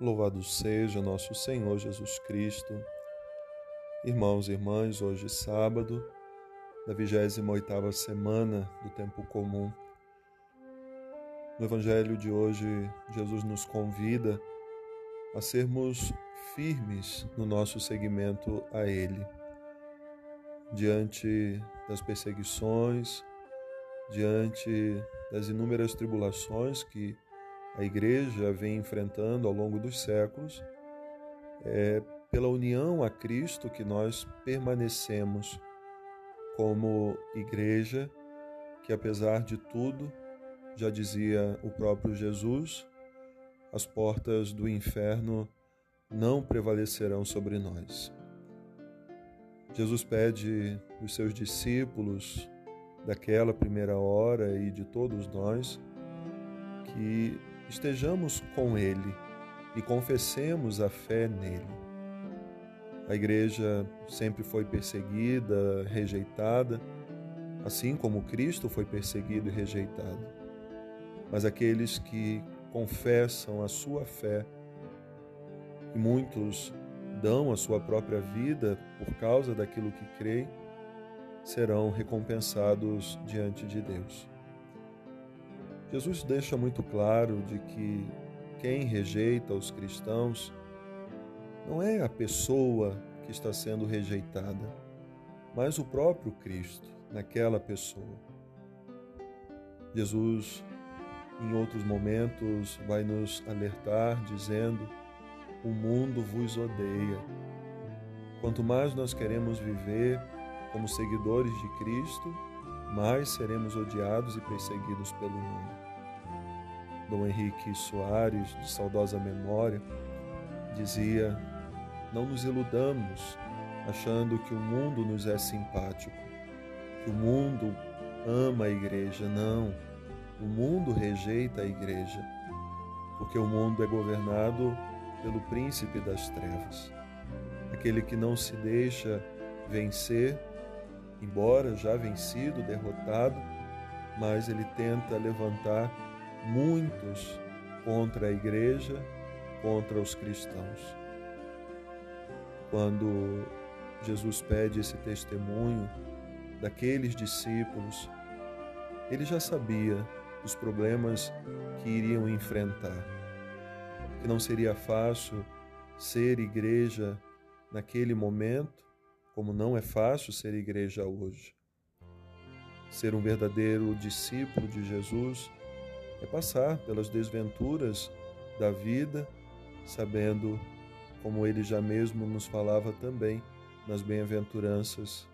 Louvado seja nosso Senhor Jesus Cristo. Irmãos e irmãs, hoje sábado, da 28ª semana do tempo comum. No evangelho de hoje, Jesus nos convida a sermos firmes no nosso seguimento a ele. Diante das perseguições, diante das inúmeras tribulações que a igreja vem enfrentando ao longo dos séculos, é pela união a Cristo que nós permanecemos como igreja, que apesar de tudo, já dizia o próprio Jesus, as portas do inferno não prevalecerão sobre nós. Jesus pede dos seus discípulos daquela primeira hora e de todos nós que estejamos com Ele e confessemos a fé nele. A igreja sempre foi perseguida, rejeitada, assim como Cristo foi perseguido e rejeitado. Mas aqueles que confessam a sua fé, e muitos dão a sua própria vida por causa daquilo que creem, serão recompensados diante de Deus. Jesus deixa muito claro de que quem rejeita os cristãos não é a pessoa que está sendo rejeitada, mas o próprio Cristo naquela pessoa. Jesus, em outros momentos, vai nos alertar dizendo: O mundo vos odeia. Quanto mais nós queremos viver como seguidores de Cristo, mais seremos odiados e perseguidos pelo mundo. Dom Henrique Soares, de saudosa memória, dizia: Não nos iludamos achando que o mundo nos é simpático, que o mundo ama a igreja. Não, o mundo rejeita a igreja, porque o mundo é governado pelo príncipe das trevas, aquele que não se deixa vencer, embora já vencido, derrotado, mas ele tenta levantar muitos contra a igreja, contra os cristãos. Quando Jesus pede esse testemunho daqueles discípulos, ele já sabia os problemas que iriam enfrentar, que não seria fácil ser igreja naquele momento, como não é fácil ser igreja hoje. Ser um verdadeiro discípulo de Jesus é passar pelas desventuras da vida, sabendo, como ele já mesmo nos falava também nas bem-aventuranças,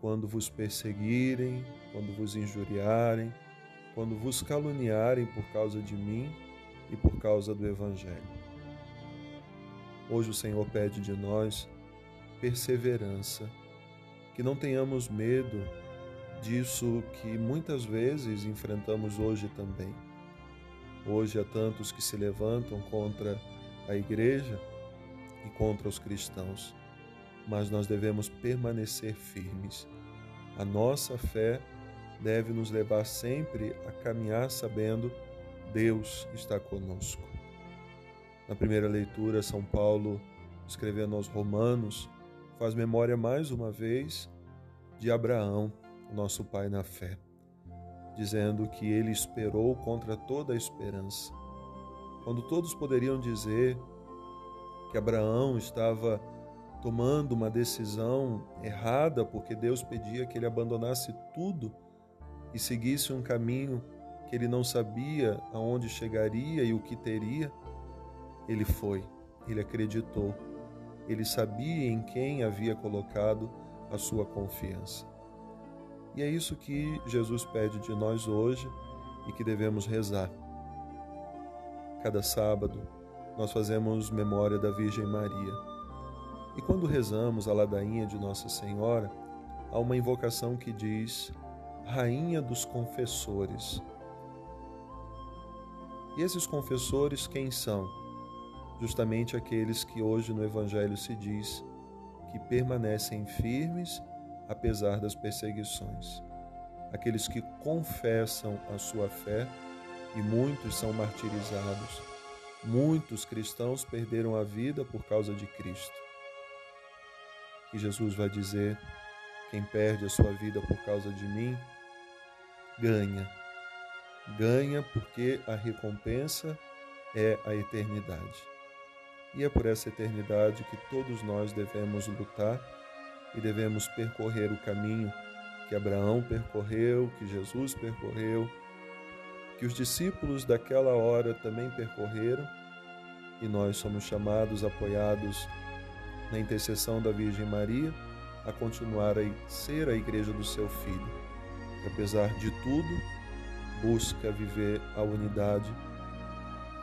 quando vos perseguirem, quando vos injuriarem, quando vos caluniarem por causa de mim e por causa do Evangelho. Hoje o Senhor pede de nós perseverança, que não tenhamos medo disso que muitas vezes enfrentamos hoje também. Hoje há tantos que se levantam contra a igreja e contra os cristãos, mas nós devemos permanecer firmes. A nossa fé deve nos levar sempre a caminhar sabendo Deus está conosco. Na primeira leitura, São Paulo, escrevendo aos Romanos, faz memória mais uma vez de Abraão, nosso pai na fé, dizendo que ele esperou contra toda a esperança. Quando todos poderiam dizer que Abraão estava tomando uma decisão errada porque Deus pedia que ele abandonasse tudo e seguisse um caminho que ele não sabia aonde chegaria e o que teria, ele foi, ele acreditou, ele sabia em quem havia colocado a sua confiança. E é isso que Jesus pede de nós hoje e que devemos rezar. Cada sábado nós fazemos memória da Virgem Maria. E quando rezamos a ladainha de Nossa Senhora, há uma invocação que diz: Rainha dos Confessores. E esses confessores quem são? Justamente aqueles que hoje no Evangelho se diz que permanecem firmes apesar das perseguições. Aqueles que confessam a sua fé, e muitos são martirizados, Muitos cristãos perderam a vida por causa de Cristo. E Jesus vai dizer: quem perde a sua vida por causa de mim, ganha. Ganha porque a recompensa é a eternidade. E é por essa eternidade que todos nós devemos lutar e devemos percorrer o caminho que Abraão percorreu, que Jesus percorreu, que os discípulos daquela hora também percorreram, e nós somos chamados, apoiados na intercessão da Virgem Maria, a continuar a ser a igreja do seu Filho, que apesar de tudo, busca viver a unidade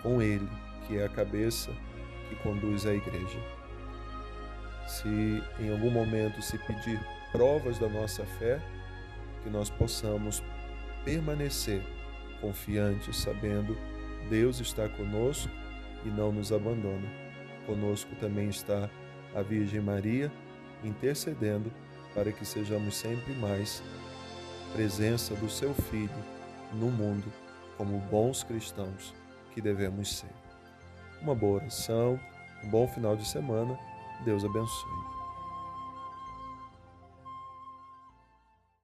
com Ele, que é a cabeça que conduz a igreja. Se em algum momento se pedir provas da nossa fé, que nós possamos permanecer confiantes, sabendo Deus está conosco e não nos abandona. Conosco também está a Virgem Maria, intercedendo para que sejamos sempre mais presença do seu Filho no mundo, como bons cristãos que devemos ser. Uma boa oração, um bom final de semana. Deus abençoe.